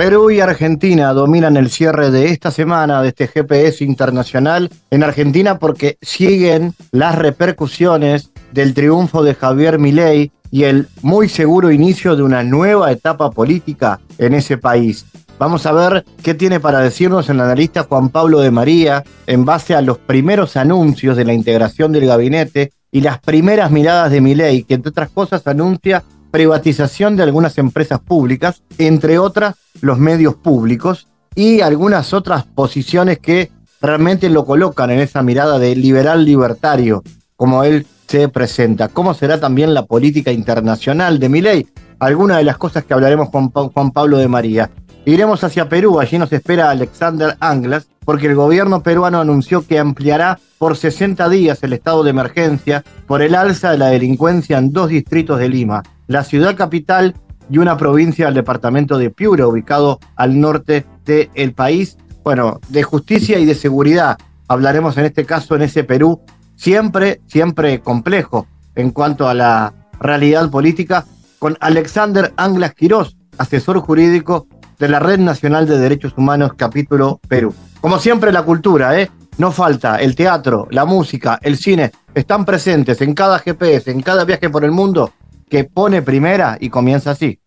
Perú y Argentina dominan el cierre de esta semana de este GPS internacional en Argentina porque siguen las repercusiones del triunfo de Javier Milei y el muy seguro inicio de una nueva etapa política en ese país. Vamos a ver qué tiene para decirnos el analista Juan Pablo de María en base a los primeros anuncios de la integración del gabinete y las primeras miradas de Milei, que entre otras cosas anuncia privatización de algunas empresas públicas, entre otras los medios públicos y algunas otras posiciones que realmente lo colocan en esa mirada de liberal libertario, como él se presenta. ¿Cómo será también la política internacional de Milei? Algunas de las cosas que hablaremos con Juan Pablo de María. Iremos hacia Perú, allí nos espera Alexander Anglas, porque el gobierno peruano anunció que ampliará por 60 días el estado de emergencia por el alza de la delincuencia en dos distritos de Lima, la ciudad capital y una provincia del departamento de Piura, ubicado al norte del país. Bueno, de justicia y de seguridad. Hablaremos en este caso en ese Perú, siempre, siempre complejo en cuanto a la realidad política, con Alexander Anglas Quirós, asesor jurídico de la Red Nacional de Derechos Humanos, capítulo Perú. Como siempre, la cultura, ¿eh? No falta, el teatro, la música, el cine, están presentes en cada GPS, en cada viaje por el mundo que pone primera y comienza así.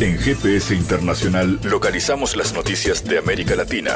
En GPS Internacional localizamos las noticias de América Latina.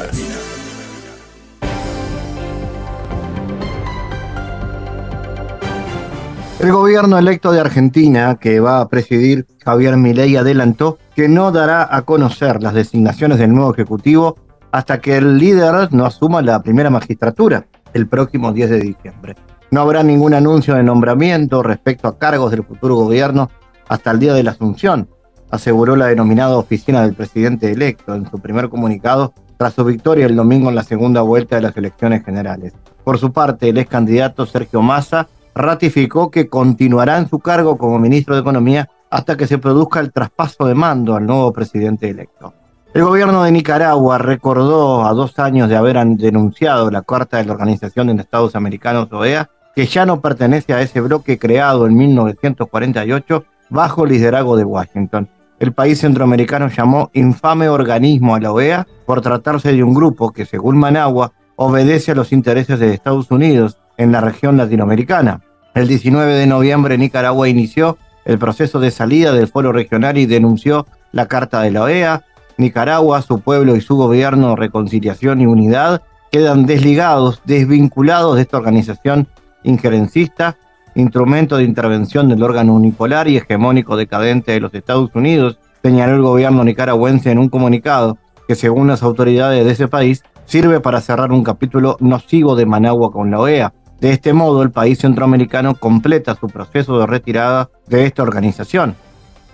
El gobierno electo de Argentina, que va a presidir Javier Milei, adelantó que no dará a conocer las designaciones del nuevo ejecutivo hasta que el líder no asuma la primera magistratura el próximo 10 de diciembre. No habrá ningún anuncio de nombramiento respecto a cargos del futuro gobierno hasta el día de la asunción, aseguró la denominada oficina del presidente electo en su primer comunicado tras su victoria el domingo en la segunda vuelta de las elecciones generales. Por su parte, el ex candidato Sergio Massa ratificó que continuará en su cargo como ministro de Economía hasta que se produzca el traspaso de mando al nuevo presidente electo. El gobierno de Nicaragua recordó a dos años de haber denunciado la Carta de la Organización de Estados Americanos, OEA, que ya no pertenece a ese bloque creado en 1948 bajo el liderazgo de Washington. El país centroamericano llamó infame organismo a la OEA por tratarse de un grupo que, según Managua, obedece a los intereses de Estados Unidos en la región latinoamericana. El 19 de noviembre Nicaragua inició el proceso de salida del foro regional y denunció la Carta de la OEA. Nicaragua, su pueblo y su gobierno, reconciliación y unidad, quedan desligados, desvinculados de esta organización injerencista, instrumento de intervención del órgano unipolar y hegemónico decadente de los Estados Unidos, señaló el gobierno nicaragüense en un comunicado que según las autoridades de ese país sirve para cerrar un capítulo nocivo de Managua con la OEA. De este modo, el país centroamericano completa su proceso de retirada de esta organización.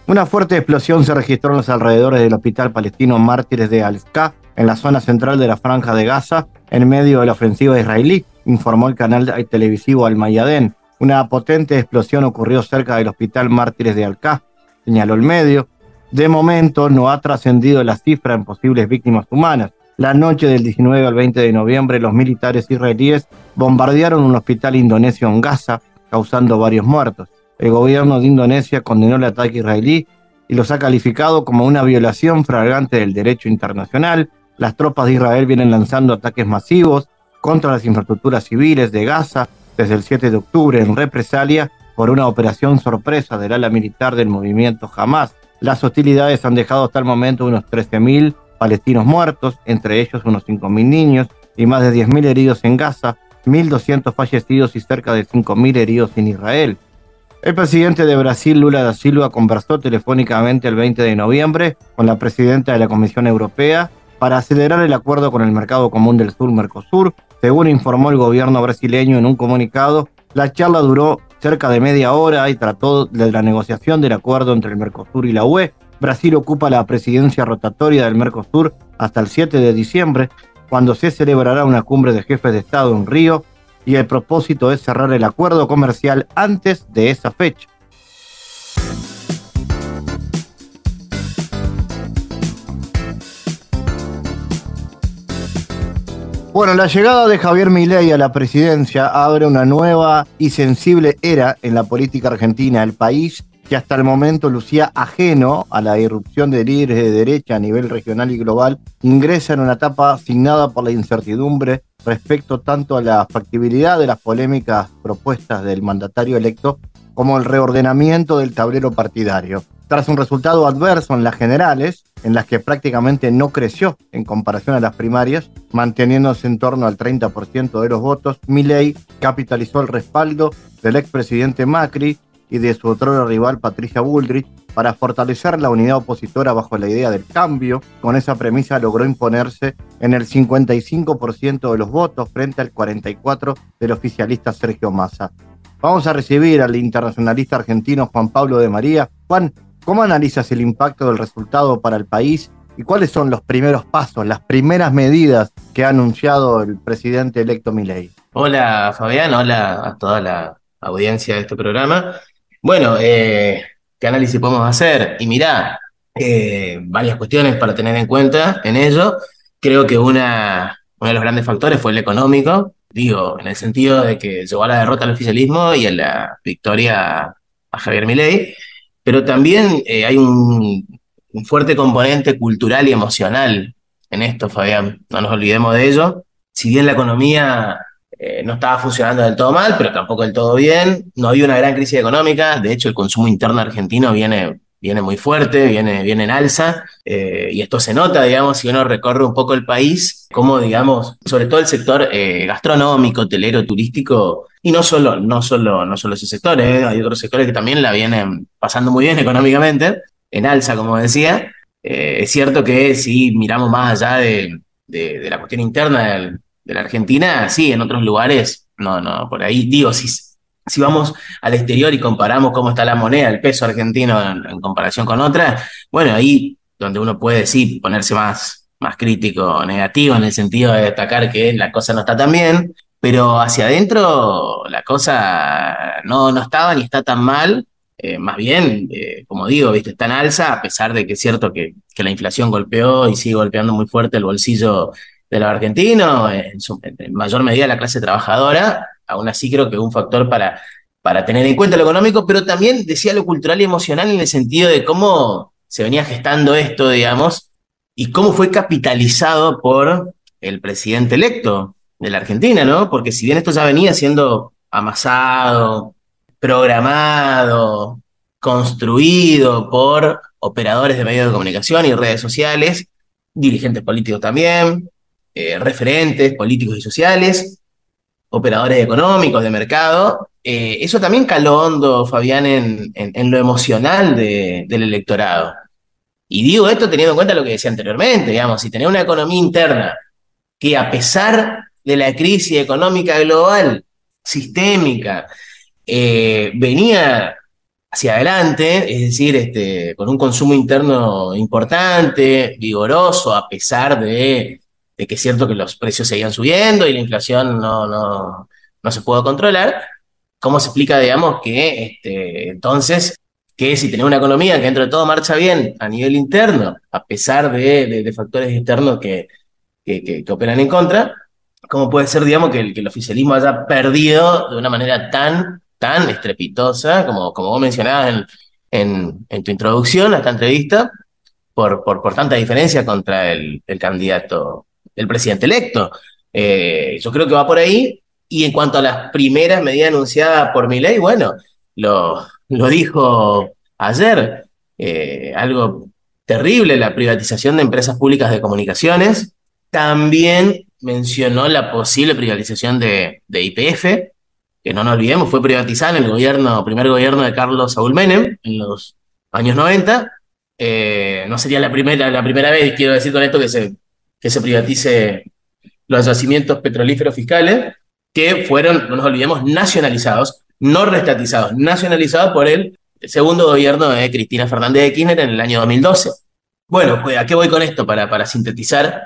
Una fuerte explosión se registró en los alrededores del hospital palestino Mártires de Al-Aqsa, en la zona central de la Franja de Gaza, en medio de la ofensiva israelí informó el canal televisivo Al Mayadén. Una potente explosión ocurrió cerca del Hospital Mártires de Alcá, señaló el medio. De momento no ha trascendido la cifra en posibles víctimas humanas. La noche del 19 al 20 de noviembre, los militares israelíes bombardearon un hospital indonesio en Gaza, causando varios muertos. El gobierno de Indonesia condenó el ataque israelí y los ha calificado como una violación flagrante del derecho internacional. Las tropas de Israel vienen lanzando ataques masivos contra las infraestructuras civiles de Gaza desde el 7 de octubre en represalia por una operación sorpresa del ala militar del movimiento Hamas. Las hostilidades han dejado hasta el momento unos 13.000 palestinos muertos, entre ellos unos 5.000 niños y más de 10.000 heridos en Gaza, 1.200 fallecidos y cerca de 5.000 heridos en Israel. El presidente de Brasil, Lula da Silva, conversó telefónicamente el 20 de noviembre con la presidenta de la Comisión Europea para acelerar el acuerdo con el Mercado Común del Sur, Mercosur, según informó el gobierno brasileño en un comunicado, la charla duró cerca de media hora y trató de la negociación del acuerdo entre el Mercosur y la UE. Brasil ocupa la presidencia rotatoria del Mercosur hasta el 7 de diciembre, cuando se celebrará una cumbre de jefes de Estado en Río y el propósito es cerrar el acuerdo comercial antes de esa fecha. Bueno, la llegada de Javier Milei a la presidencia abre una nueva y sensible era en la política argentina. El país que hasta el momento lucía ajeno a la irrupción de líderes de derecha a nivel regional y global, ingresa en una etapa asignada por la incertidumbre respecto tanto a la factibilidad de las polémicas propuestas del mandatario electo como el reordenamiento del tablero partidario. Tras un resultado adverso en las generales, en las que prácticamente no creció en comparación a las primarias, manteniéndose en torno al 30% de los votos, Milei capitalizó el respaldo del expresidente Macri y de su otro rival Patricia Bullrich para fortalecer la unidad opositora bajo la idea del cambio. Con esa premisa logró imponerse en el 55% de los votos frente al 44% del oficialista Sergio Massa. Vamos a recibir al internacionalista argentino Juan Pablo de María. Juan, ¿cómo analizas el impacto del resultado para el país y cuáles son los primeros pasos, las primeras medidas que ha anunciado el presidente electo Milei? Hola Fabián, hola a toda la audiencia de este programa. Bueno, eh, ¿qué análisis podemos hacer? Y mirá, eh, varias cuestiones para tener en cuenta en ello. Creo que una, uno de los grandes factores fue el económico, digo, en el sentido de que llevó a la derrota al oficialismo y a la victoria a Javier Milei, pero también eh, hay un, un fuerte componente cultural y emocional en esto, Fabián. No nos olvidemos de ello. Si bien la economía eh, no estaba funcionando del todo mal, pero tampoco del todo bien. No había una gran crisis económica. De hecho, el consumo interno argentino viene, viene muy fuerte, viene, viene en alza. Eh, y esto se nota, digamos, si uno recorre un poco el país, como, digamos, sobre todo el sector eh, gastronómico, hotelero, turístico, y no solo, no solo, no solo ese sector, hay otros sectores que también la vienen pasando muy bien económicamente, en alza, como decía. es cierto que si miramos más allá de, de, la cuestión interna del, de la Argentina, sí, en otros lugares, no, no, por ahí digo, si, si vamos al exterior y comparamos cómo está la moneda, el peso argentino en, comparación con otras, bueno, ahí donde uno puede sí ponerse más, más crítico, negativo, en el sentido de destacar que la cosa no está tan bien, pero hacia adentro la cosa no, no estaba ni está tan mal, eh, más bien, eh, como digo, viste, está en alza, a pesar de que es cierto que, que, la inflación golpeó y sigue golpeando muy fuerte el bolsillo de los argentinos, en, en, mayor medida la clase trabajadora, aún así creo que un factor para, para tener en cuenta lo económico, pero también decía lo cultural y emocional en el sentido de cómo se venía gestando esto, digamos, y cómo fue capitalizado por el presidente electo de la Argentina, ¿no? Porque si bien esto ya venía siendo amasado, programado, construido por operadores de medios de comunicación y redes sociales, dirigentes políticos también, eh, referentes políticos y sociales, operadores económicos de mercado. Eh, eso también caló hondo, Fabián, en, lo emocional de, del electorado. Y digo esto teniendo en cuenta lo que decía anteriormente, digamos, si tenés una economía interna que a pesar de la crisis económica global, sistémica, eh, venía hacia adelante, es decir, este, con un consumo interno importante, vigoroso, a pesar de de que es cierto que los precios seguían subiendo y la inflación no, no, no se pudo controlar, ¿cómo se explica, digamos, que este, entonces, que si tenemos una economía que dentro de todo marcha bien a nivel interno, a pesar de, factores externos que, que, que, operan en contra, ¿cómo puede ser, digamos, que el, que el oficialismo haya perdido de una manera tan, tan estrepitosa, como, como vos mencionabas en, en, en tu introducción a esta entrevista, por, por, por tanta diferencia contra el, el candidato del presidente electo. Eh, yo creo que va por ahí. Y en cuanto a las primeras medidas anunciadas por mi ley, bueno, lo, lo dijo ayer, eh, algo terrible, la privatización de empresas públicas de comunicaciones. También mencionó la posible privatización de, IPF, que no nos olvidemos, fue privatizada en el gobierno, primer gobierno de Carlos Saúl Menem, en los años 90. Eh, no sería la primera, la primera vez, quiero decir con esto, que se que se privatice los yacimientos petrolíferos fiscales, que fueron, no nos olvidemos, nacionalizados, no restatizados, nacionalizados por el segundo gobierno de Cristina Fernández de Kirchner en el año 2012. Bueno, pues, ¿a qué voy con esto? Para, para sintetizar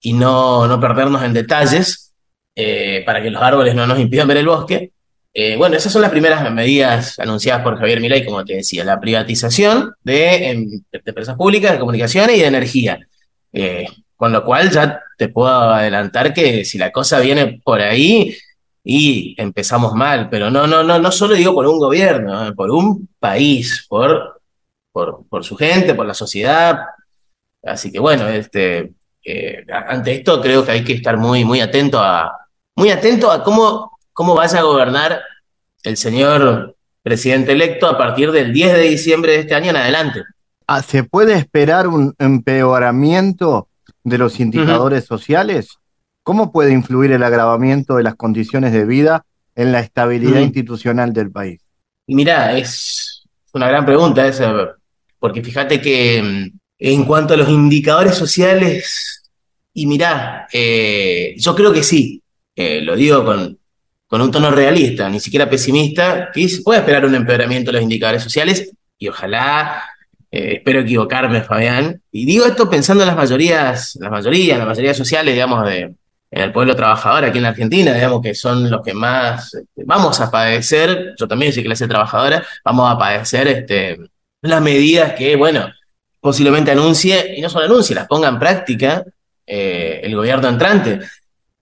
y no, no perdernos en detalles, eh, para que los árboles no nos impidan ver el bosque. Eh, bueno, esas son las primeras medidas anunciadas por Javier Milei, como te decía, la privatización de, em, empresas públicas, de comunicaciones y de energía. Eh, con lo cual ya te puedo adelantar que si la cosa viene por ahí y empezamos mal, pero no, no, no, no solo digo por un gobierno, por un país, por, por, por su gente, por la sociedad. Así que bueno, este, eh, ante esto creo que hay que estar muy, muy atento a, muy atento a cómo, cómo vaya a gobernar el señor presidente electo a partir del 10 de diciembre de este año en adelante. Ah, ¿Se puede esperar un empeoramiento de los indicadores sociales? ¿Cómo puede influir el agravamiento de las condiciones de vida en la estabilidad institucional del país? Y mira, es una gran pregunta esa, porque fíjate que mm, en cuanto a los indicadores sociales, y mirá, eh, yo creo que sí, eh, lo digo con, con un tono realista, ni siquiera pesimista, que se puede esperar un empeoramiento de los indicadores sociales y ojalá eh, espero equivocarme, Fabián. Y digo esto pensando en las mayorías, las mayorías, las mayorías sociales, digamos, de, en el pueblo trabajador aquí en la Argentina, digamos, que son los que más este, vamos a padecer, yo también soy clase trabajadora, vamos a padecer este, las medidas que, bueno, posiblemente anuncie, y no solo anuncie, las ponga en práctica eh, el gobierno entrante.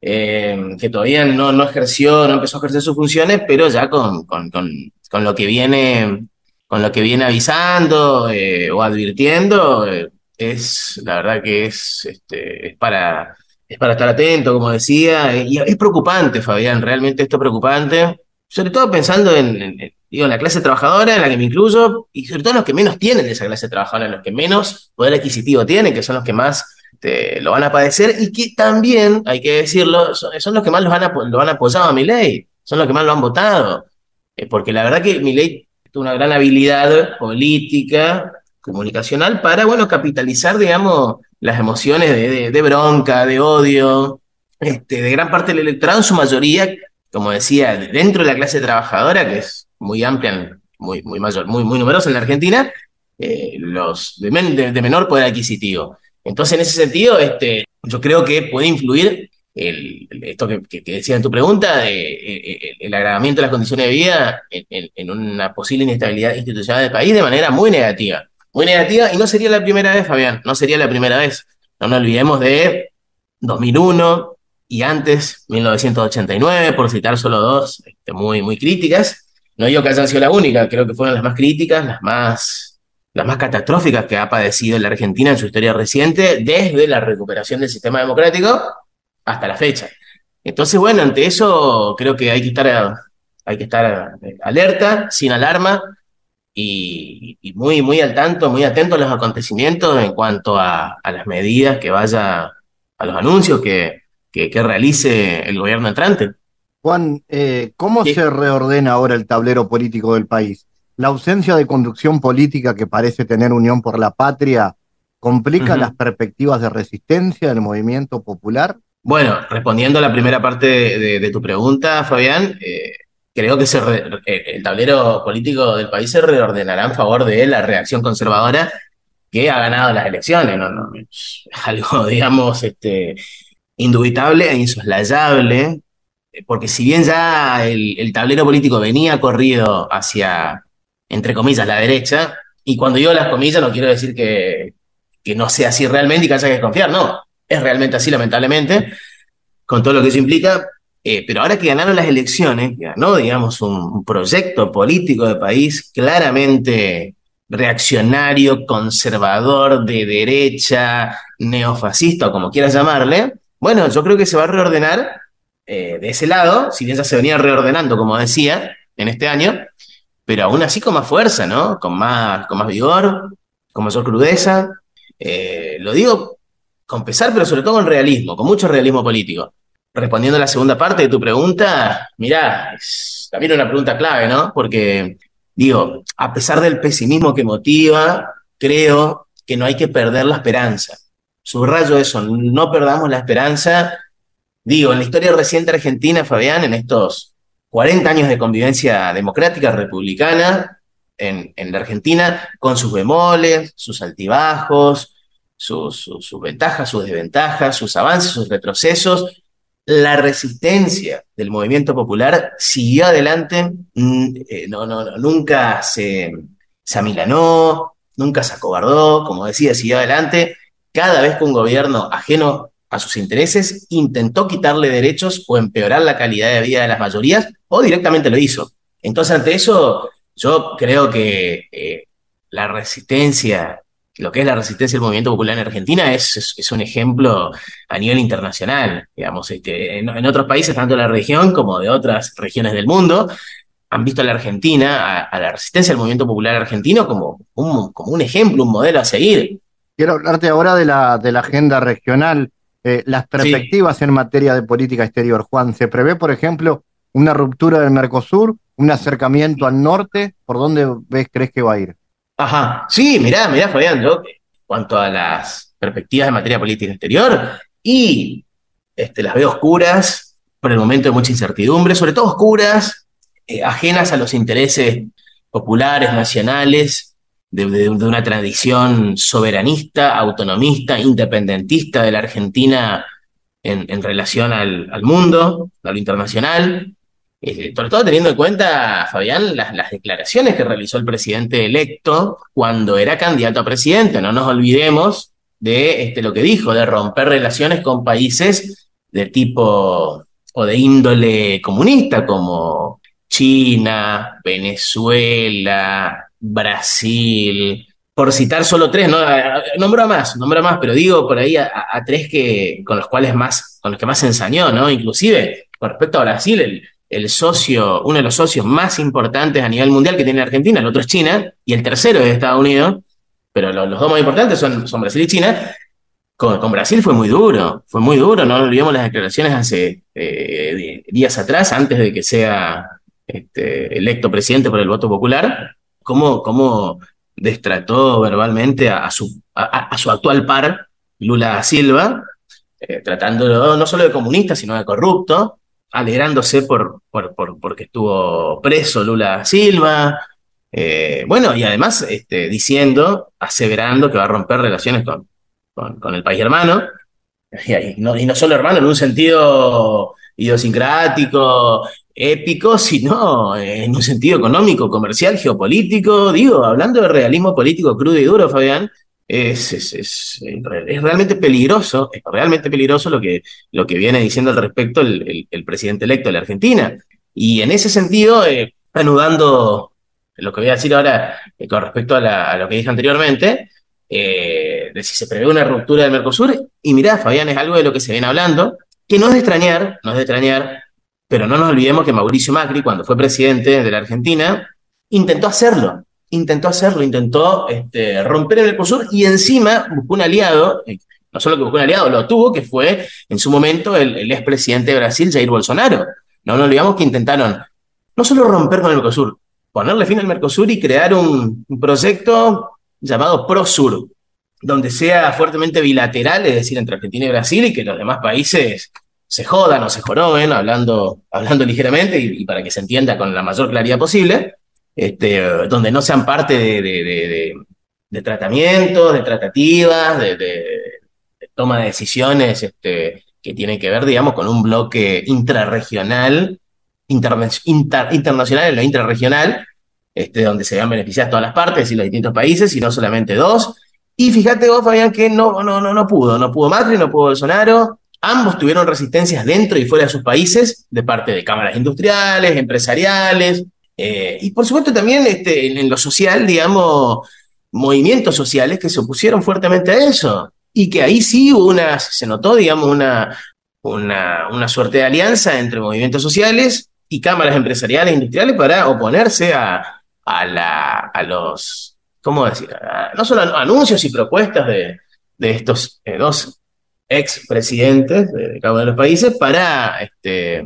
Eh, que todavía no, no ejerció, no empezó a ejercer sus funciones, pero ya con, con, con, con lo que viene con lo que viene avisando eh, o advirtiendo, eh, es la verdad que es, este, es, para, es para estar atento, como decía, y es preocupante, Fabián, realmente esto es preocupante, sobre todo pensando en, digo, la clase trabajadora, en la que me incluyo, y sobre todo en los que menos tienen esa clase trabajadora, en los que menos poder adquisitivo tienen, que son los que más este, lo van a padecer, y que también, hay que decirlo, son, los que más lo han, lo han apoyado a mi ley, son los que más lo han votado. Eh, porque la verdad que mi ley una gran habilidad política, comunicacional, para, bueno, capitalizar, digamos, las emociones de, bronca, de odio, este, de gran parte del electorado, en su mayoría, como decía, dentro de la clase trabajadora, que es muy amplia, muy, muy mayor, muy, muy numerosa en la Argentina, eh, los de, menor poder adquisitivo. Entonces, en ese sentido, este, yo creo que puede influir esto que, que, decía en tu pregunta, eh, el, agravamiento de las condiciones de vida en, una posible inestabilidad institucional del país de manera muy negativa. Muy negativa, y no sería la primera vez, Fabián, no sería la primera vez. No nos olvidemos de 2001 y antes, 1989, por citar solo dos este, muy, muy críticas. No digo que hayan sido la única, creo que fueron las más críticas, las más, las más catastróficas que ha padecido la Argentina en su historia reciente, desde la recuperación del sistema democrático hasta la fecha. Entonces, bueno, ante eso creo que hay que estar, hay que estar eh, alerta, sin alarma y, muy, muy al tanto, muy atento a los acontecimientos en cuanto a, las medidas que vaya, a los anuncios que, que, realice el gobierno entrante. Juan, eh, ¿cómo se reordena ahora el tablero político del país? ¿La ausencia de conducción política que parece tener Unión por la Patria complica las perspectivas de resistencia del movimiento popular? Bueno, respondiendo a la primera parte de, tu pregunta, Fabián, eh, creo que eh, el tablero político del país se reordenará en favor de la reacción conservadora que ha ganado las elecciones. No, no, es algo, digamos, este, indubitable e insoslayable, porque si bien ya el, tablero político venía corrido hacia, entre comillas, la derecha, y cuando digo las comillas no quiero decir que, que no sea así realmente y que haya que desconfiar, no, es realmente así, lamentablemente, con todo lo que eso implica. Eh, pero ahora que ganaron las elecciones, ganó, digamos, un, proyecto político de país claramente reaccionario, conservador, de derecha, neofascista o como quieras llamarle, bueno, yo creo que se va a reordenar eh, de ese lado, si bien ya se venía reordenando, como decía, en este año, pero aún así con más fuerza, ¿no? Con más, con más vigor, con mayor crudeza. Eh, lo digo con pesar, pero sobre todo con realismo, con mucho realismo político. Respondiendo a la segunda parte de tu pregunta, mirá, es también una pregunta clave, ¿no? Porque, digo, a pesar del pesimismo que motiva, creo que no hay que perder la esperanza. Subrayo eso, no perdamos la esperanza. Digo, en la historia reciente argentina, Fabián, en estos 40 años de convivencia democrática republicana en, en la Argentina, con sus bemoles, sus altibajos, sus, ventajas, sus desventajas, sus avances, sus retrocesos. La resistencia del movimiento popular siguió adelante, mm, eh, no, no, nunca se, se amilanó, nunca se acobardó, como decía, siguió adelante. Cada vez que un gobierno ajeno a sus intereses intentó quitarle derechos o empeorar la calidad de vida de las mayorías, o directamente lo hizo. Entonces, ante eso, yo creo que eh, la resistencia lo que es la resistencia del movimiento popular en Argentina es, es, un ejemplo a nivel internacional. Digamos, este, en, otros países, tanto de la región como de otras regiones del mundo, han visto a la Argentina, a, la resistencia del movimiento popular argentino como un, como un ejemplo, un modelo a seguir. Quiero hablarte ahora de la, de la agenda regional, eh, las perspectivas en materia de política exterior. Juan, ¿se prevé, por ejemplo, una ruptura del Mercosur, un acercamiento al norte? ¿Por dónde ves, crees que va a ir? Ajá, sí, mirá, mirá, Fabián, yo, en cuanto a las perspectivas de materia política exterior, y este, las veo oscuras, por el momento de mucha incertidumbre, sobre todo oscuras, eh, ajenas a los intereses populares, nacionales, de, una tradición soberanista, autonomista, independentista de la Argentina en, relación al, al, mundo, a lo internacional, eh, sobre todo teniendo en cuenta, Fabián, las, declaraciones que realizó el presidente electo cuando era candidato a presidente. No nos olvidemos de este, lo que dijo, de romper relaciones con países de tipo o de índole comunista, como China, Venezuela, Brasil, por citar solo tres, no, nombro más, nombro más, pero digo por ahí a, tres que, con los cuales más, con los que más ensañó, ¿no? Inclusive, con respecto a Brasil, el, el socio, uno de los socios más importantes a nivel mundial que tiene Argentina, el otro es China, y el tercero es Estados Unidos, pero los, dos más importantes son, son, Brasil y China. Con, Brasil fue muy duro, fue muy duro, no olvidemos las declaraciones hace eh, días atrás, antes de que sea este, electo presidente por el voto popular, cómo, cómo destrató verbalmente a, su, a, su actual par, Lula Silva, eh, tratándolo no solo de comunista, sino de corrupto, alegrándose por, por, porque estuvo preso Lula Silva. Eh, bueno, y además este, diciendo, aseverando que va a romper relaciones con, con, el país hermano. Y, no, y no solo hermano en un sentido idiosincrático, épico, sino en un sentido económico, comercial, geopolítico. Digo, hablando de realismo político crudo y duro, Fabián, es, es, es, realmente peligroso, es realmente peligroso lo que, lo que viene diciendo al respecto el, el, presidente electo de la Argentina. Y en ese sentido, eh, anudando lo que voy a decir ahora eh, con respecto a, lo que dije anteriormente, eh, de si se prevé una ruptura del Mercosur, y mirá, Fabián, es algo de lo que se viene hablando, que no es de extrañar, no es de extrañar, pero no nos olvidemos que Mauricio Macri, cuando fue presidente de la Argentina, intentó hacerlo intentó hacerlo, intentó este, romper el Mercosur y encima buscó un aliado, eh, no solo que buscó un aliado, lo tuvo, que fue en su momento el, expresidente de Brasil, Jair Bolsonaro. No nos olvidamos que intentaron no solo romper con el Mercosur, ponerle fin al Mercosur y crear un, proyecto llamado ProSur, donde sea fuertemente bilateral, es decir, entre Argentina y Brasil, y que los demás países se jodan o se joroben, hablando, hablando ligeramente y para que se entienda con la mayor claridad posible este, donde no sean parte de, tratamientos, de tratativas, de, toma de decisiones este, que tienen que ver, digamos, con un bloque intrarregional, internacional en lo intrarregional, este, donde se vean beneficiadas todas las partes y los distintos países, y no solamente dos. Y fíjate vos, Fabián, que no, no, no, no pudo, no pudo Macri, no pudo Bolsonaro, ambos tuvieron resistencias dentro y fuera de sus países, de parte de cámaras industriales, empresariales, eh, y por supuesto también este, en, lo social, digamos, movimientos sociales que se opusieron fuertemente a eso. Y que ahí sí hubo una, se notó, digamos, una, una, una suerte de alianza entre movimientos sociales y cámaras empresariales e industriales para oponerse a, a, la, a los, ¿cómo decir? no solo anuncios y propuestas de, de estos eh, dos ex presidentes de cada uno de los países para este,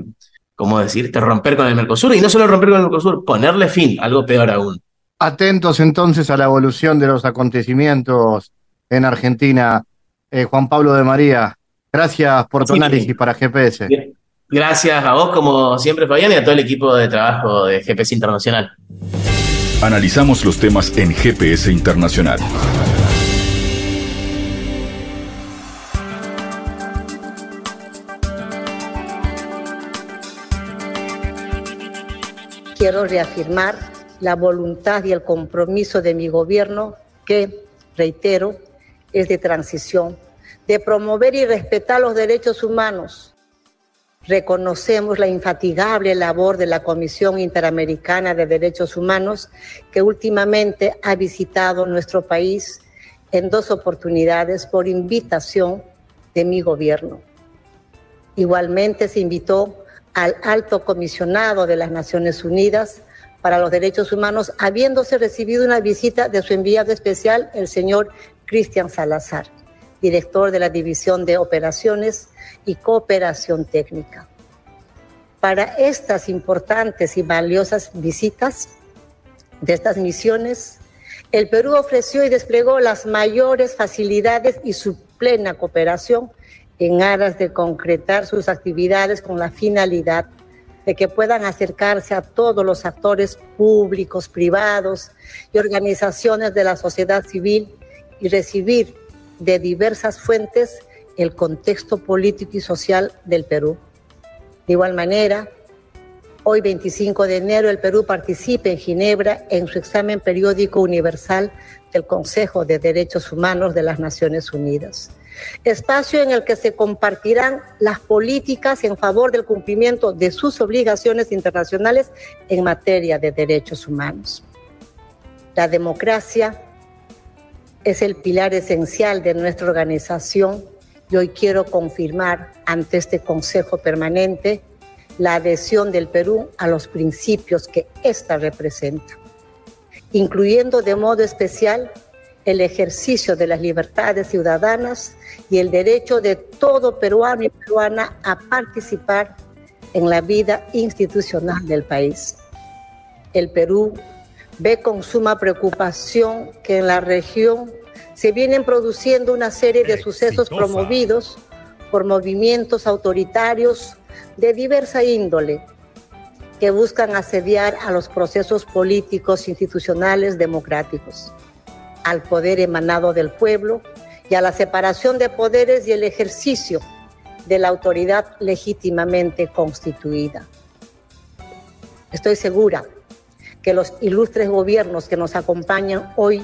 ¿cómo decirte? Romper con el Mercosur y no solo romper con el Mercosur, ponerle fin, algo peor aún. Atentos entonces a la evolución de los acontecimientos en Argentina. Eh, Juan Pablo de María, gracias por tu análisis para GPS. Gracias a vos, como siempre, Fabián, y a todo el equipo de trabajo de GPS Internacional. Analizamos los temas en GPS Internacional. Quiero reafirmar la voluntad y el compromiso de mi gobierno que, reitero, es de transición, de promover y respetar los derechos humanos. Reconocemos la infatigable labor de la Comisión Interamericana de Derechos Humanos que últimamente ha visitado nuestro país en dos oportunidades por invitación de mi gobierno. Igualmente se invitó al alto comisionado de las Naciones Unidas para los Derechos Humanos, habiéndose recibido una visita de su enviado especial, el señor Cristian Salazar, director de la División de Operaciones y Cooperación Técnica. Para estas importantes y valiosas visitas de estas misiones, el Perú ofreció y desplegó las mayores facilidades y su plena cooperación en aras de concretar sus actividades con la finalidad de que puedan acercarse a todos los actores públicos, privados y organizaciones de la sociedad civil y recibir de diversas fuentes el contexto político y social del Perú. De igual manera, hoy 25 de enero el Perú participa en Ginebra en su examen periódico universal del Consejo de Derechos Humanos de las Naciones Unidas espacio en el que se compartirán las políticas en favor del cumplimiento de sus obligaciones internacionales en materia de derechos humanos. La democracia es el pilar esencial de nuestra organización y hoy quiero confirmar ante este Consejo Permanente la adhesión del Perú a los principios que ésta representa, incluyendo de modo especial el ejercicio de las libertades ciudadanas y el derecho de todo peruano y peruana a participar en la vida institucional del país. El Perú ve con suma preocupación que en la región se vienen produciendo una serie de sucesos promovidos por movimientos autoritarios de diversa índole que buscan asediar a los procesos políticos institucionales democráticos al poder emanado del pueblo y a la separación de poderes y el ejercicio de la autoridad legítimamente constituida. Estoy segura que los ilustres gobiernos que nos acompañan hoy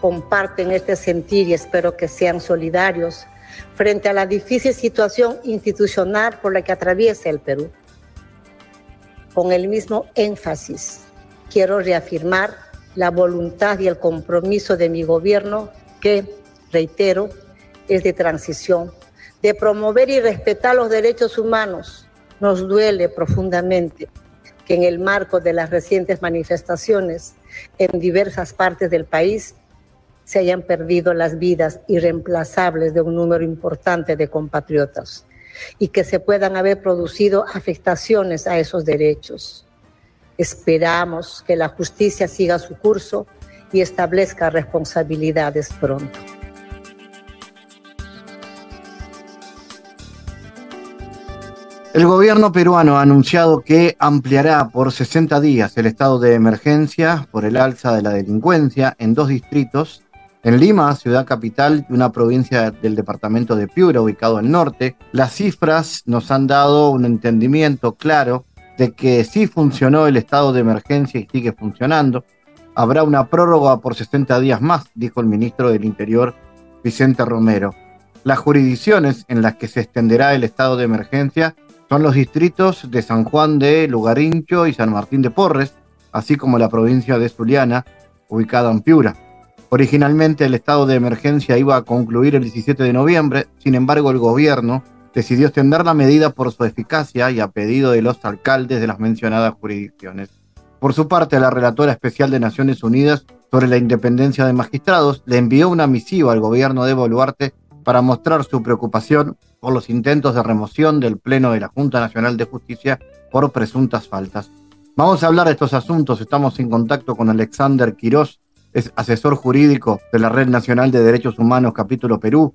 comparten este sentir y espero que sean solidarios frente a la difícil situación institucional por la que atraviesa el Perú. Con el mismo énfasis, quiero reafirmar la voluntad y el compromiso de mi gobierno que, reitero, es de transición, de promover y respetar los derechos humanos. Nos duele profundamente que en el marco de las recientes manifestaciones en diversas partes del país se hayan perdido las vidas irreemplazables de un número importante de compatriotas y que se puedan haber producido afectaciones a esos derechos. Esperamos que la justicia siga su curso y establezca responsabilidades pronto. El gobierno peruano ha anunciado que ampliará por 60 días el estado de emergencia por el alza de la delincuencia en dos distritos, en Lima, ciudad capital, y una provincia del departamento de Piura, ubicado al norte. Las cifras nos han dado un entendimiento claro de que sí funcionó el estado de emergencia y sigue funcionando. Habrá una prórroga por 60 días más, dijo el ministro del Interior, Vicente Romero. Las jurisdicciones en las que se extenderá el estado de emergencia son los distritos de San Juan de Lugarincho y San Martín de Porres, así como la provincia de Zuliana, ubicada en Piura. Originalmente el estado de emergencia iba a concluir el 17 de noviembre, sin embargo el gobierno decidió extender la medida por su eficacia y a pedido de los alcaldes de las mencionadas jurisdicciones. Por su parte, la relatora especial de Naciones Unidas sobre la independencia de magistrados le envió una misiva al gobierno de Boluarte para mostrar su preocupación por los intentos de remoción del Pleno de la Junta Nacional de Justicia por presuntas faltas. Vamos a hablar de estos asuntos. Estamos en contacto con Alexander Quirós, es asesor jurídico de la Red Nacional de Derechos Humanos Capítulo Perú.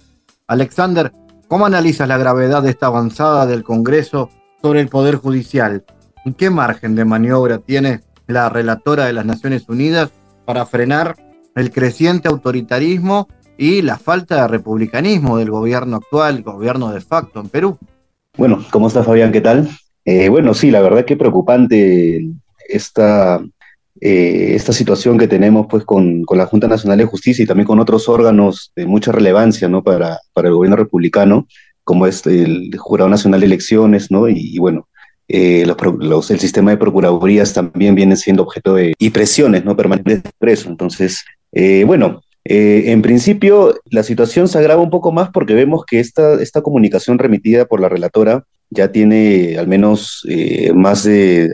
Alexander, ¿Cómo analizas la gravedad de esta avanzada del Congreso sobre el Poder Judicial? ¿Y qué margen de maniobra tiene la relatora de las Naciones Unidas para frenar el creciente autoritarismo y la falta de republicanismo del gobierno actual, gobierno de facto en Perú? Bueno, ¿cómo está Fabián? ¿Qué tal? Eh, bueno, sí, la verdad que preocupante esta, eh, esta situación que tenemos pues con, con, la Junta Nacional de Justicia y también con otros órganos de mucha relevancia ¿no? para, para el gobierno republicano, como es el Jurado Nacional de Elecciones, ¿no? y, bueno, eh, el sistema de procuradurías también viene siendo objeto de y presiones ¿no? permanentes de preso. Entonces, eh, bueno, en principio, la situación se agrava un poco más porque vemos que esta, esta comunicación remitida por la relatora ya tiene al menos eh, más de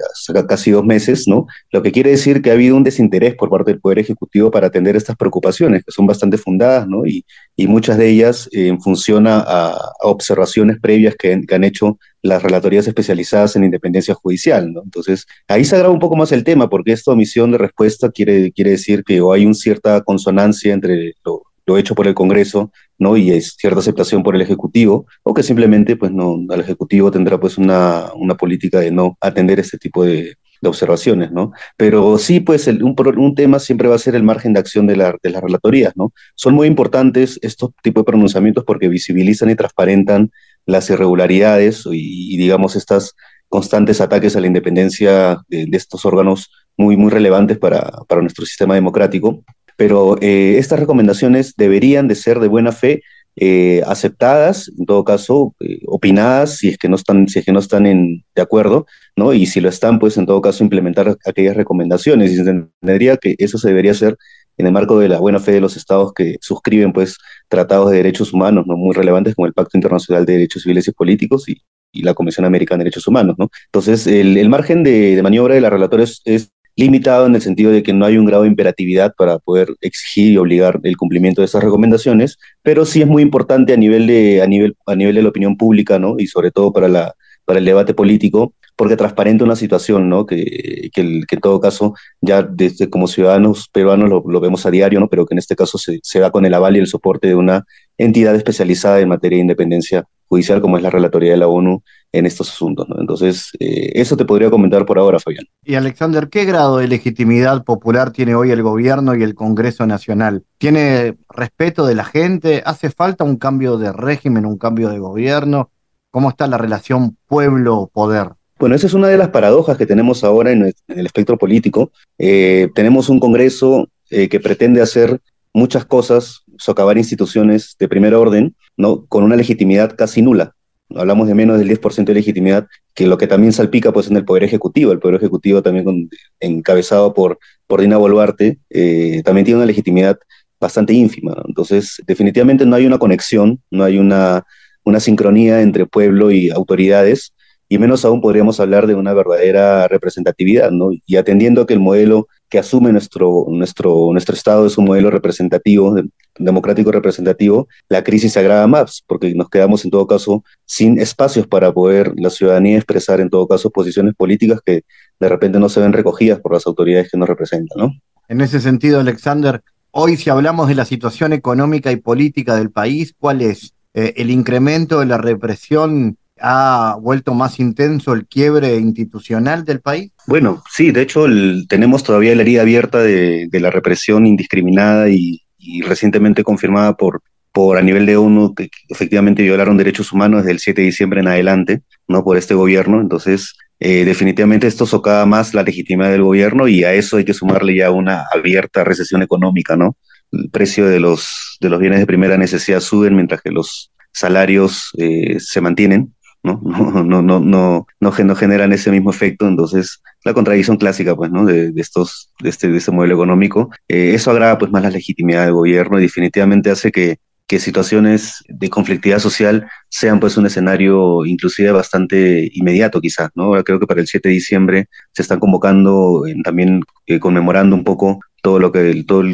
casi dos meses, ¿no? Lo que quiere decir que ha habido un desinterés por parte del Poder Ejecutivo para atender estas preocupaciones, que son bastante fundadas, ¿no? Y, muchas de ellas eh, en a, observaciones previas que, han hecho las relatorías especializadas en independencia judicial, ¿no? Entonces, ahí se agrava un poco más el tema, porque esta omisión de respuesta quiere, quiere decir que hay una cierta consonancia entre lo, lo hecho por el Congreso, ¿no? Y es cierta aceptación por el Ejecutivo, o que simplemente, pues, no, el Ejecutivo tendrá, pues, una, una política de no atender este tipo de, de observaciones, ¿no? Pero sí, pues, un, un, tema siempre va a ser el margen de acción de, la, de las relatorías, ¿no? Son muy importantes estos tipos de pronunciamientos porque visibilizan y transparentan las irregularidades y, digamos, estas constantes ataques a la independencia de, de estos órganos muy, muy relevantes para, para nuestro sistema democrático pero eh, estas recomendaciones deberían de ser de buena fe eh, aceptadas, en todo caso, eh, opinadas, si es que no están, si es que no están en, de acuerdo, ¿no? Y si lo están, pues en todo caso implementar aquellas recomendaciones. Y se entendería que eso se debería hacer en el marco de la buena fe de los estados que suscriben, pues, tratados de derechos humanos, ¿no? Muy relevantes como el Pacto Internacional de Derechos Civiles y Políticos y, la Convención Americana de Derechos Humanos, ¿no? Entonces, el, el margen de, maniobra de la relatora es limitado en el sentido de que no hay un grado de imperatividad para poder exigir y obligar el cumplimiento de esas recomendaciones, pero sí es muy importante a nivel de, a nivel, a nivel de la opinión pública, ¿no? Y sobre todo para, la, para el debate político, porque transparenta una situación, ¿no? Que, que, en todo caso ya desde como ciudadanos peruanos lo, lo, vemos a diario, ¿no? Pero que en este caso se, se da con el aval y el soporte de una entidad especializada en materia de independencia judicial como es la Relatoría de la ONU en estos asuntos. ¿no? Entonces, eh, eso te podría comentar por ahora, Fabián. Y Alexander, ¿qué grado de legitimidad popular tiene hoy el gobierno y el Congreso Nacional? ¿Tiene respeto de la gente? ¿Hace falta un cambio de régimen, un cambio de gobierno? ¿Cómo está la relación pueblo-poder? Bueno, esa es una de las paradojas que tenemos ahora en el espectro político. Eh, tenemos un Congreso eh, que pretende hacer muchas cosas, socavar instituciones de primer orden, ¿no? con una legitimidad casi nula hablamos de menos del 10% de legitimidad, que lo que también salpica pues en el Poder Ejecutivo, el Poder Ejecutivo también encabezado por, por Dina Boluarte, eh, también tiene una legitimidad bastante ínfima. Entonces, definitivamente no hay una conexión, no hay una, una sincronía entre pueblo y autoridades, y menos aún podríamos hablar de una verdadera representatividad, ¿no? Y atendiendo a que el modelo que asume nuestro, nuestro, nuestro Estado es un modelo representativo, democrático representativo, la crisis se agrava más, porque nos quedamos en todo caso sin espacios para poder la ciudadanía expresar en todo caso posiciones políticas que de repente no se ven recogidas por las autoridades que nos representan, ¿no? En ese sentido, Alexander, hoy si hablamos de la situación económica y política del país, ¿cuál es? Eh, ¿El incremento de la represión ha vuelto más intenso el quiebre institucional del país? Bueno, sí, de hecho tenemos todavía la herida abierta de, la represión indiscriminada y, recientemente confirmada por, por a nivel de ONU que efectivamente violaron derechos humanos desde el 7 de diciembre en adelante, no por este gobierno. Entonces, eh, definitivamente esto socava más la legitimidad del gobierno y a eso hay que sumarle ya una abierta recesión económica, ¿no? El precio de los, de los bienes de primera necesidad suben mientras que los salarios eh, se mantienen ¿no? No, no, no, no, generan ese mismo efecto. Entonces, la contradicción clásica, pues, ¿no? De, estos, de este, de este modelo económico. Eh, eso agrava, pues, más la legitimidad del gobierno y definitivamente hace que, que situaciones de conflictividad social sean pues un escenario inclusive bastante inmediato quizás, ¿no? Creo que para el 7 de diciembre se están convocando, también eh, conmemorando un poco todo lo que todo el,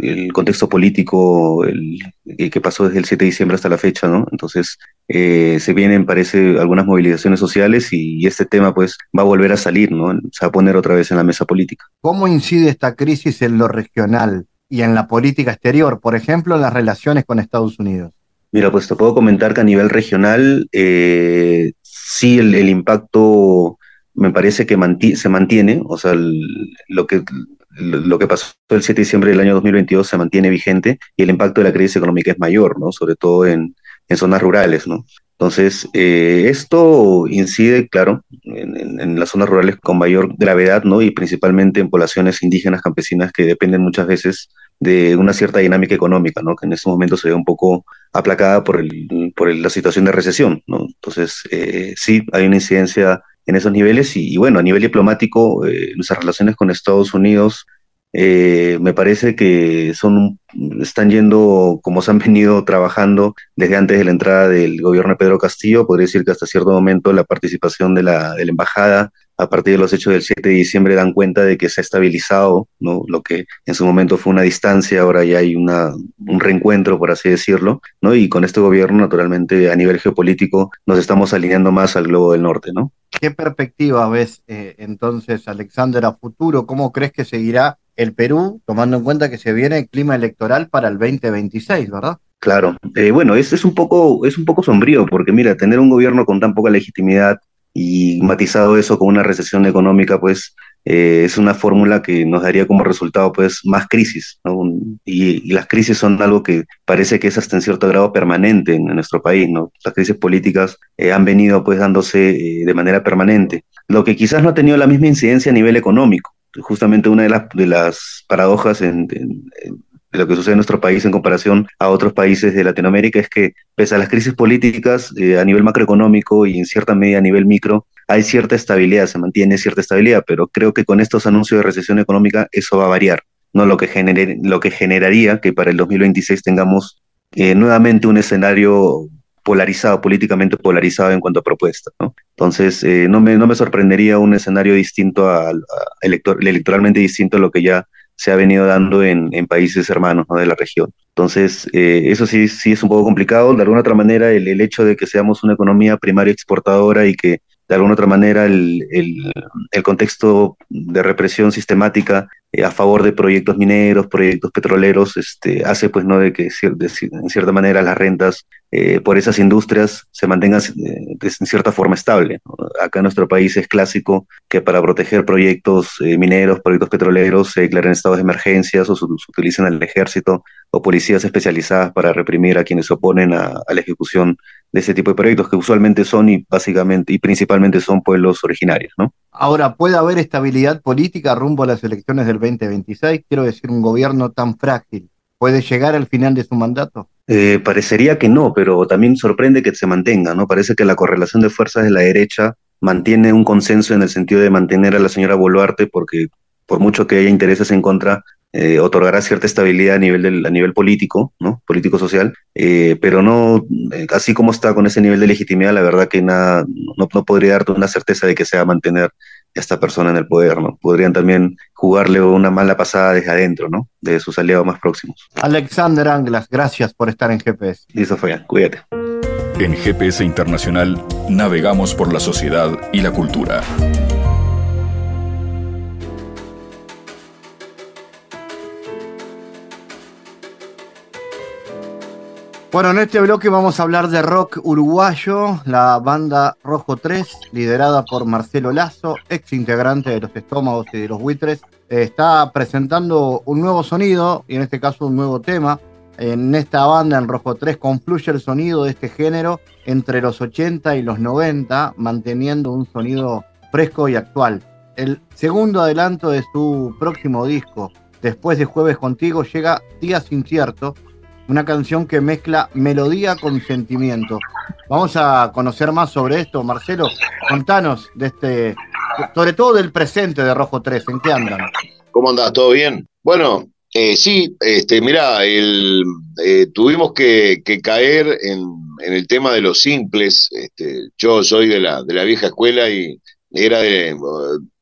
el, contexto político el, que pasó desde el 7 de diciembre hasta la fecha, ¿no? Entonces eh, se vienen, parece, algunas movilizaciones sociales y, este tema pues va a volver a salir, ¿no? Se va a poner otra vez en la mesa política. ¿Cómo incide esta crisis en lo regional y en la política exterior, por ejemplo, en las relaciones con Estados Unidos? Mira, pues te puedo comentar que a nivel regional eh, sí el, el impacto me parece que se mantiene, o sea, lo que lo que pasó el 7 de diciembre del año 2022 se mantiene vigente y el impacto de la crisis económica es mayor, ¿no? Sobre todo en, en zonas rurales, ¿no? Entonces, eh, esto incide, claro, en, las zonas rurales con mayor gravedad, ¿no? Y principalmente en poblaciones indígenas, campesinas, que dependen muchas veces de una cierta dinámica económica, ¿no? Que en estos momentos se ve un poco aplacada por, el, por la situación de recesión, ¿no? Entonces, eh, sí, hay una incidencia en esos niveles y, bueno, a nivel diplomático, eh, nuestras relaciones con Estados Unidos eh, me parece que son están yendo como se han venido trabajando desde antes de la entrada del gobierno de Pedro Castillo. Podría decir que hasta cierto momento la participación de la, de la embajada a partir de los hechos del 7 de diciembre dan cuenta de que se ha estabilizado, ¿no? lo que en su momento fue una distancia, ahora ya hay una, un reencuentro, por así decirlo, ¿no? y con este gobierno, naturalmente, a nivel geopolítico, nos estamos alineando más al globo del norte. ¿no? ¿Qué perspectiva ves eh, entonces, Alexander, a futuro? ¿Cómo crees que seguirá el Perú, tomando en cuenta que se viene el clima electoral para el 2026, ¿verdad? Claro, eh, bueno, es, es, un poco, es un poco sombrío, porque mira, tener un gobierno con tan poca legitimidad y matizado eso con una recesión económica, pues eh, es una fórmula que nos daría como resultado pues más crisis, y, las crisis son algo que parece que es hasta en cierto grado permanente en, nuestro país. Las crisis políticas eh, han venido pues dándose eh, de manera permanente, lo que quizás no ha tenido la misma incidencia a nivel económico. Justamente una de las, de las paradojas de lo que sucede en nuestro país en comparación a otros países de Latinoamérica es que pese a las crisis políticas a nivel macroeconómico y en cierta medida a nivel micro, hay cierta estabilidad, se mantiene cierta estabilidad, pero creo que con estos anuncios de recesión económica eso va a variar, ¿no? Lo que, genere, lo que generaría que para el 2026 tengamos eh, nuevamente un escenario polarizado, políticamente polarizado en cuanto a propuestas. Entonces, eh, no, me, no me sorprendería un escenario distinto, a, a elector, electoralmente distinto a lo que ya se ha venido dando en, en países hermanos ¿no? de la región. Entonces, eh, eso sí, sí es un poco complicado. De alguna otra manera, el, el, hecho de que seamos una economía primaria exportadora y que de alguna otra manera el, el, el contexto de represión sistemática a favor de proyectos mineros, proyectos petroleros, este, hace pues no de que en cierta manera las rentas eh, por esas industrias se mantengan eh, en cierta forma estable. Acá en nuestro país es clásico que para proteger proyectos eh, mineros, proyectos petroleros, se declaren estados de emergencias o se, se utilicen el ejército o policías especializadas para reprimir a quienes se oponen a, a la ejecución de ese tipo de proyectos que usualmente son y básicamente y principalmente son pueblos originarios, ¿no? Ahora, ¿puede haber estabilidad política rumbo a las elecciones del 2026? Quiero decir, un gobierno tan frágil, ¿puede llegar al final de su mandato? Eh, parecería que no, pero también sorprende que se mantenga, ¿no? Parece que la correlación de fuerzas de la derecha mantiene un consenso en el sentido de mantener a la señora Boluarte porque por mucho que haya intereses en contra, eh, otorgará cierta estabilidad a nivel, del, a nivel político, ¿no? político-social, eh, pero no, eh, así como está con ese nivel de legitimidad, la verdad que nada, no, no podría darte una certeza de que se va a esta persona en el poder, ¿no? Podrían también jugarle una mala pasada desde adentro, ¿no? De sus aliados más próximos. Alexander Anglas, gracias por estar en GPS. Listo, Fabián, cuídate. En GPS Internacional navegamos por la sociedad y la cultura. Bueno, en este bloque vamos a hablar de rock uruguayo, la banda Rojo 3, liderada por Marcelo Lazo, ex integrante de los Estómagos y de los Buitres, está presentando un nuevo sonido, y en este caso un nuevo tema. En esta banda, en Rojo 3, confluye el sonido de este género entre los 80 y los 90, manteniendo un sonido fresco y actual. El segundo adelanto de su próximo disco, después de Jueves Contigo, llega Días Incierto, una canción que mezcla melodía con sentimiento. Vamos a conocer más sobre esto, Marcelo. Contanos de este, sobre todo del presente de Rojo 3, ¿en qué andan? ¿Cómo andás? ¿Todo bien? Bueno, eh, sí, este, mirá, eh, tuvimos que, que caer en, en, el tema de los simples. Este, yo soy de la, de la vieja escuela y era de,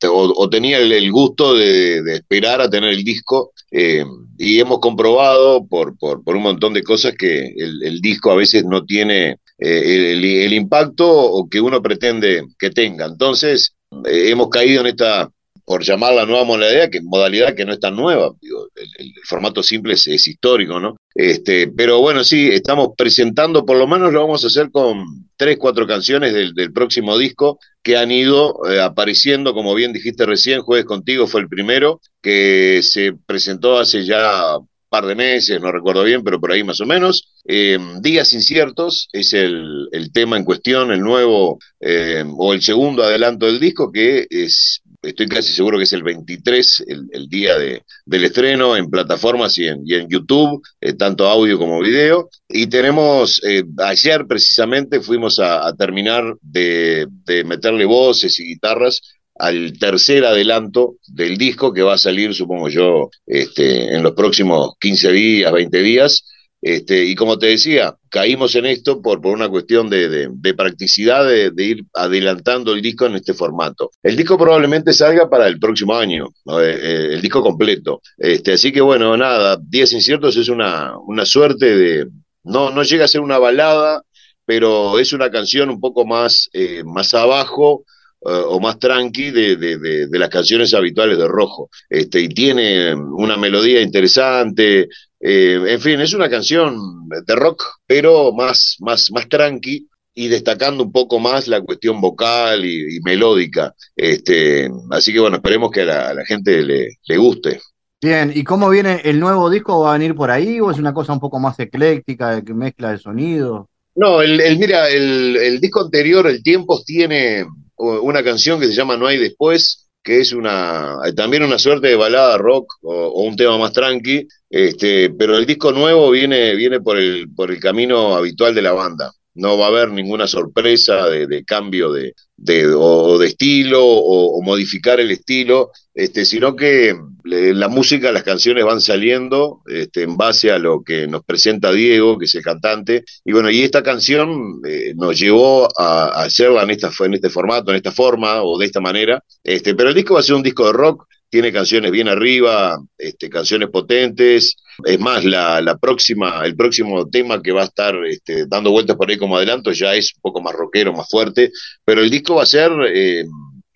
o, tenía el, gusto de, de, esperar a tener el disco eh, y hemos comprobado por, por, por, un montón de cosas que el, el disco a veces no tiene eh, el, el, impacto o que uno pretende que tenga. Entonces, eh, hemos caído en esta, por llamarla nueva modalidad, que modalidad que no es tan nueva, el, formato simple es, histórico, ¿no? Este, pero bueno, sí, estamos presentando, por lo menos lo vamos a hacer con tres, cuatro canciones del, próximo disco que han ido eh, apareciendo, como bien dijiste recién, Jueves Contigo fue el primero, que se presentó hace ya par de meses, no recuerdo bien, pero por ahí más o menos. Eh, Días Inciertos es el, tema en cuestión, el nuevo eh, o el segundo adelanto del disco, que es, estoy casi seguro que es el 23, el, día de, del estreno en plataformas y en, YouTube, eh, tanto audio como video. Y tenemos, ayer precisamente fuimos a, terminar de, de meterle voces y guitarras al tercer adelanto del disco que va a salir, supongo yo, este, en los próximos 15 días, 20 días. Este, y como te decía, caímos en esto por, por una cuestión de, practicidad de, ir adelantando el disco en este formato. El disco probablemente salga para el próximo año, eh, eh, el disco completo. Este, así que bueno, nada, Días Inciertos es una, una suerte de... No, no llega a ser una balada, pero es una canción un poco más, eh, más abajo, eh, o más tranqui de, de, las canciones habituales de Rojo. Este, y tiene una melodía interesante, eh, en fin, es una canción de rock, pero más, más, más tranqui y destacando un poco más la cuestión vocal y, melódica. Este, así que bueno, esperemos que a la, gente le, le, guste. Bien, ¿y cómo viene el nuevo disco? ¿Va a venir por ahí o es una cosa un poco más ecléctica, que mezcla de sonido? No, el, el mira, el, el disco anterior, El Tiempos, tiene una canción que se llama No hay después, que es una también una suerte de balada rock o, un tema más tranqui, este, pero el disco nuevo viene, viene por, el, por el camino habitual de la banda. No va a haber ninguna sorpresa de, cambio de, de, o de estilo o, modificar el estilo, este, sino que la música, las canciones van saliendo este, en base a lo que nos presenta Diego, que es el cantante. Y bueno, y esta canción eh, nos llevó a, hacerla en, esta, en este formato, en esta forma o de esta manera. Este, pero el disco va a ser un disco de rock, tiene canciones bien arriba, este, canciones potentes. Es más, la, la, próxima, el próximo tema que va a estar este, dando vueltas por ahí como adelanto ya es un poco más rockero, más fuerte, pero el disco va a ser eh,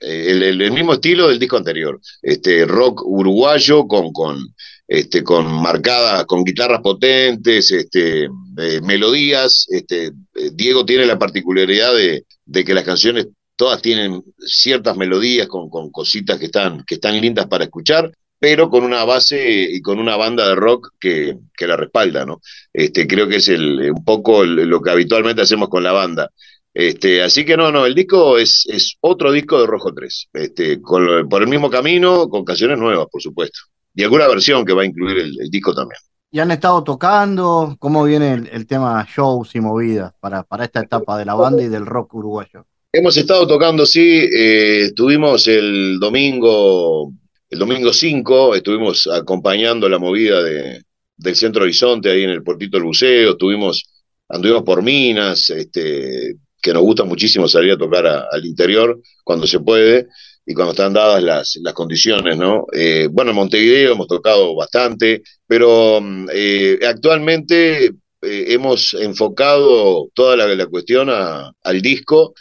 el, mismo estilo del disco anterior, este rock uruguayo con, con, este, con marcadas, con guitarras potentes, este, eh, melodías. Este, eh, Diego tiene la particularidad de, que las canciones todas tienen ciertas melodías con, con cositas que están, que están lindas para escuchar pero con una base y con una banda de rock que, que la respalda, ¿no? Este, creo que es el, un poco lo que habitualmente hacemos con la banda. Este, así que no, no, el disco es, es otro disco de Rojo 3, este, por el mismo camino, con canciones nuevas, por supuesto, y alguna versión que va a incluir el, disco también. ¿Y han estado tocando? ¿Cómo viene el, tema shows y movidas para, para esta etapa de la banda y del rock uruguayo? Hemos estado tocando, sí, eh, estuvimos el domingo, el domingo 5, estuvimos acompañando la movida de, del Centro Horizonte ahí en el Puertito del Buceo, estuvimos, anduvimos por Minas, este, que nos gusta muchísimo salir a tocar al interior cuando se puede y cuando están dadas las, las condiciones, ¿no? Eh, bueno, en Montevideo hemos tocado bastante, pero mm, eh, actualmente eh, hemos enfocado toda la, cuestión al disco,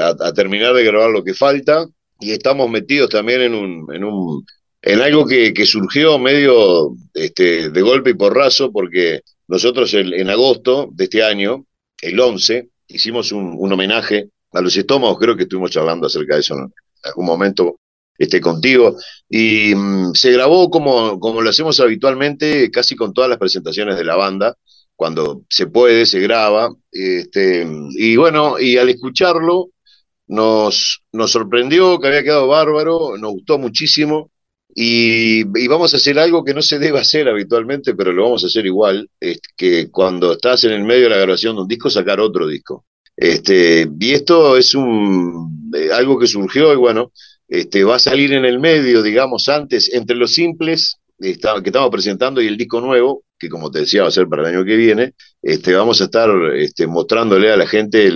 a, terminar de grabar lo que falta, y estamos metidos también en un, en un en algo que, que surgió medio este, de golpe y porrazo, porque nosotros en agosto de este año, el 11, hicimos un, homenaje a los estómagos, creo que estuvimos charlando acerca de eso en algún momento este, contigo, y mm, se grabó como, como lo hacemos habitualmente, casi con todas las presentaciones de la banda, cuando se puede, se graba, este, y bueno, y al escucharlo, nos, nos sorprendió que había quedado bárbaro, nos gustó muchísimo, y, vamos a hacer algo que no se debe hacer habitualmente, pero lo vamos a hacer igual, que cuando estás en el medio de la grabación de un disco, sacar otro disco. Este, y esto es un, eh, algo que surgió y bueno, este, va a salir en el medio, digamos, antes, entre los simples que estamos presentando y el disco nuevo, que como te decía va a ser para el año que viene, este, vamos a estar este, mostrándole a la gente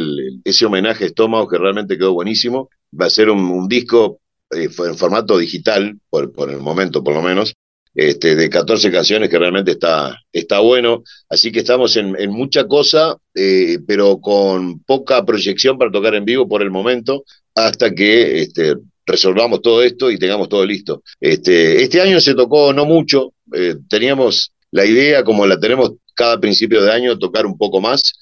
ese homenaje a Estómago que realmente quedó buenísimo. Va a ser un disco eh, en formato digital, por, por, el momento por lo menos, este, de 14 canciones que realmente está, está bueno. Así que estamos en, en mucha cosa, eh, pero con poca proyección para tocar en vivo por el momento, hasta que este, resolvamos todo esto y tengamos todo listo. Este, este año se tocó no mucho, eh, teníamos la idea, como la tenemos cada principio de año, tocar un poco más,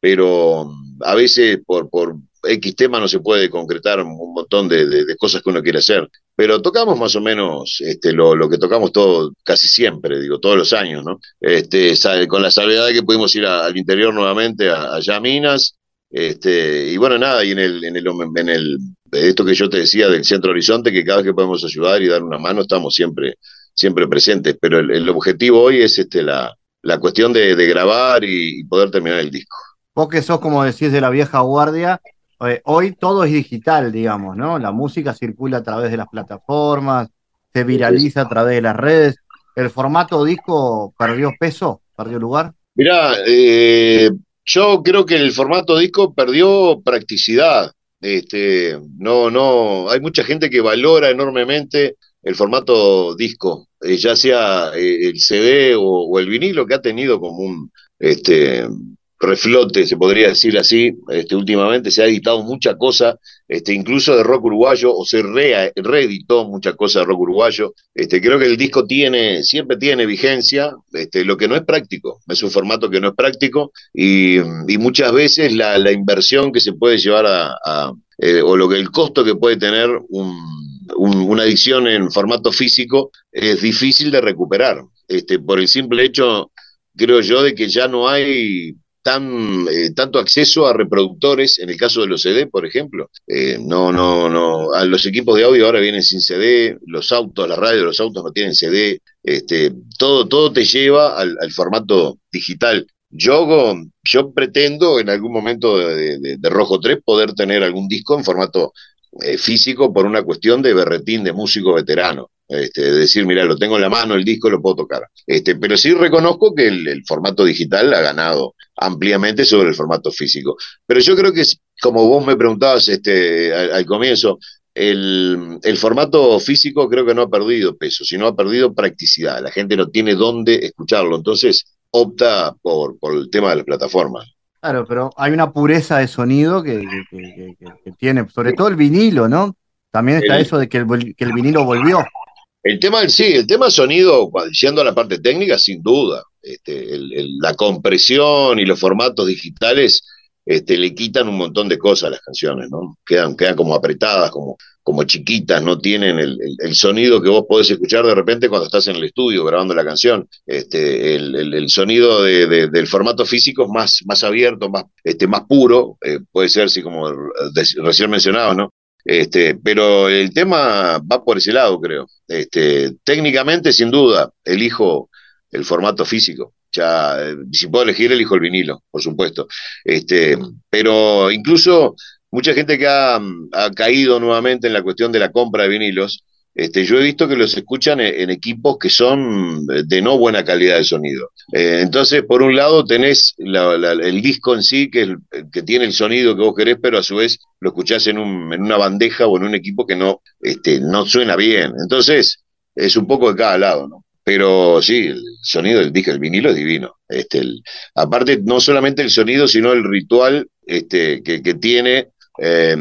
pero a veces por, por X tema no se puede concretar un montón de, cosas que uno quiere hacer. pero tocamos más o menos este, lo, lo que tocamos todo, casi siempre, digo, todos los años, ¿no? Este, con la salvedad de que pudimos ir al interior nuevamente, a, allá a Minas, este, y bueno, nada, y en el, en el, en el, esto que yo te decía del Centro Horizonte, que cada vez que podemos ayudar y dar una mano, estamos siempre, siempre presentes, pero el, objetivo hoy es este, la, la cuestión de, grabar y, poder terminar el disco. Vos que sos, como decís, de la vieja guardia, eh, hoy todo es digital, digamos, ¿no? La música circula a través de las plataformas, se viraliza a través de las redes. ¿El formato disco perdió peso, perdió lugar? Mirá, eh, yo creo que el formato disco perdió practicidad. Este, no, no, hay mucha gente que valora enormemente el formato disco, eh, ya sea el CD o, el vinilo, que ha tenido como un, este, reflote, se podría decir así, este, últimamente se ha editado mucha cosa, este, incluso de rock uruguayo, o se reeditó mucha cosa de rock uruguayo. Este, creo que el disco tiene, siempre tiene vigencia, este, lo que no es práctico, es un formato que no es práctico, y, muchas veces la, inversión que se puede llevar a, eh, o lo que el costo que puede tener una edición en formato físico es difícil de recuperar. Este, por el simple hecho, creo yo, de que ya no hay tan, eh, tanto acceso a reproductores, en el caso de los CD, por ejemplo. Eh, no, no, no, a los equipos de audio ahora vienen sin CD, los autos, la radio los autos no tienen CD, este, todo, todo te lleva al, formato digital. Yo, yo pretendo en algún momento de, Rojo 3 poder tener algún disco en formato eh, físico por una cuestión de berretín de músico veterano. Este, decir, mira, lo tengo en la mano, el disco lo puedo tocar. Este, pero sí reconozco que el, formato digital ha ganado ampliamente sobre el formato físico. Pero yo creo que, como vos me preguntabas este, al, comienzo, el, formato físico creo que no ha perdido peso, sino ha perdido practicidad. La gente no tiene dónde escucharlo, entonces opta por, por el tema de las plataformas. Claro, pero hay una pureza de sonido que, tiene, sobre todo el vinilo, ¿no? También está eso de que el, que el vinilo volvió. El tema, sí, el tema sonido, a la parte técnica, sin duda. Este, la compresión y los formatos digitales este, le quitan un montón de cosas a las canciones, ¿no? Quedan, quedan como apretadas, como, como chiquitas, no tienen el, sonido que vos podés escuchar de repente cuando estás en el estudio grabando la canción. Este, el, sonido del formato físico es más, más abierto, más, este, más puro, eh, puede ser, así como recién mencionado, ¿no? Este, pero el tema va por ese lado, creo. Este, técnicamente, sin duda, elijo el formato físico. Ya, eh, si puedo elegir, elijo el vinilo, por supuesto. Este, pero incluso mucha gente que ha, caído nuevamente en la cuestión de la compra de vinilos, este, yo he visto que los escuchan en, equipos que son de no buena calidad de sonido. Eh, entonces, por un lado tenés el disco en sí, que, que tiene el sonido que vos querés, pero a su vez lo escuchás en, un, una bandeja o en un equipo que no, este, no suena bien. Entonces, es un poco de cada lado, ¿no? Pero sí, el sonido del disco, el vinilo es divino. Este, aparte, no solamente el sonido, sino el ritual este, que, que tiene eh,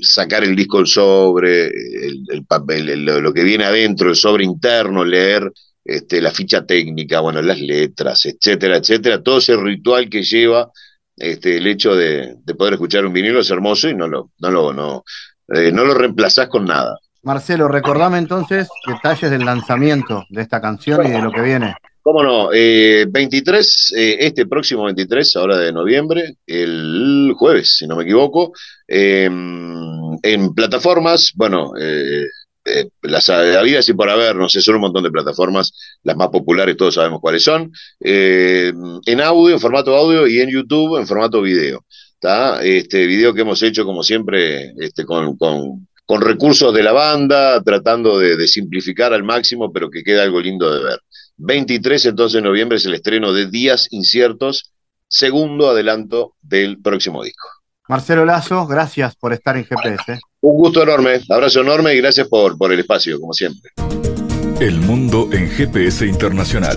sacar el disco del sobre, el, papel, lo que viene adentro, el sobre interno, leer este, la ficha técnica, bueno, las letras, etcétera, etcétera, todo ese ritual que lleva este, el hecho de, poder escuchar un vinilo es hermoso y no lo, no lo, no, eh, no lo reemplazás con nada. Marcelo, recordame entonces detalles del lanzamiento de esta canción y de lo que viene. Cómo no, eh, 23, eh, este próximo 23, ahora de noviembre, el jueves, si no me equivoco, em, en plataformas, bueno, eh, eh, las habidas y por haber, no sé, son un montón de plataformas, las más populares todos sabemos cuáles son, en audio, en formato audio y en YouTube en formato video. ¿está? Este video que hemos hecho como siempre este, con, con, con recursos de la banda, tratando de, de simplificar al máximo, pero que queda algo lindo de ver. 23 entonces de noviembre es el estreno de Días Inciertos, segundo adelanto del próximo disco. Marcelo Lazo, gracias por estar en GPS. Un gusto enorme, abrazo enorme y gracias por, por el espacio, como siempre. El mundo en GPS Internacional.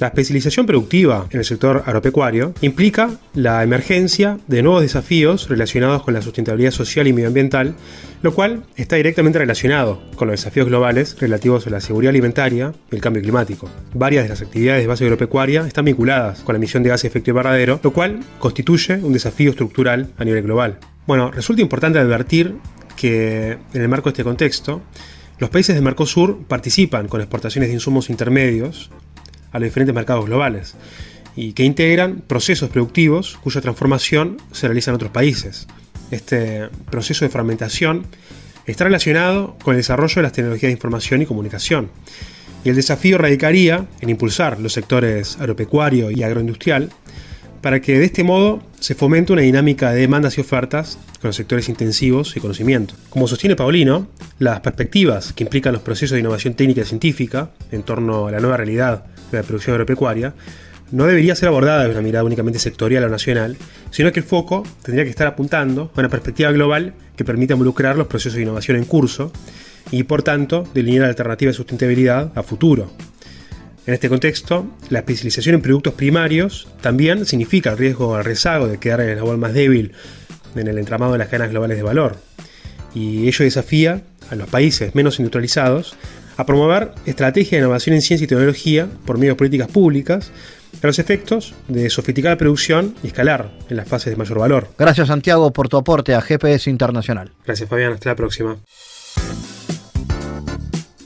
La especialización productiva en el sector agropecuario implica la emergencia de nuevos desafíos relacionados con la sustentabilidad social y medioambiental, lo cual está directamente relacionado con los desafíos globales relativos a la seguridad alimentaria y el cambio climático. Varias de las actividades de base agropecuaria están vinculadas con la emisión de gases de efecto invernadero, lo cual constituye un desafío estructural a nivel global. Bueno, resulta importante advertir que en el marco de este contexto, los países de Mercosur participan con exportaciones de insumos intermedios a los diferentes mercados globales y que integran procesos productivos cuya transformación se realiza en otros países. Este proceso de fragmentación está relacionado con el desarrollo de las tecnologías de información y comunicación. Y el desafío radicaría en impulsar los sectores agropecuario y agroindustrial para que de este modo se fomente una dinámica de demandas y ofertas con los sectores intensivos y conocimiento. Como sostiene Paulino, las perspectivas que implican los procesos de innovación técnica y científica en torno a la nueva realidad la producción agropecuaria no debería ser abordada desde una mirada únicamente sectorial o nacional, sino que el foco tendría que estar apuntando a una perspectiva global que permita involucrar los procesos de innovación en curso y, por tanto, delinear alternativas de sustentabilidad a futuro. En este contexto, la especialización en productos primarios también significa el riesgo al rezago de quedar en el eslabón más débil en el entramado de las cadenas globales de valor. Y ello desafía a los países menos industrializados a promover estrategias de innovación en ciencia y tecnología por medio de políticas públicas a los efectos de sofisticar la producción y escalar en las fases de mayor valor. Gracias Santiago por tu aporte a GPS Internacional. Gracias Fabián, hasta la próxima.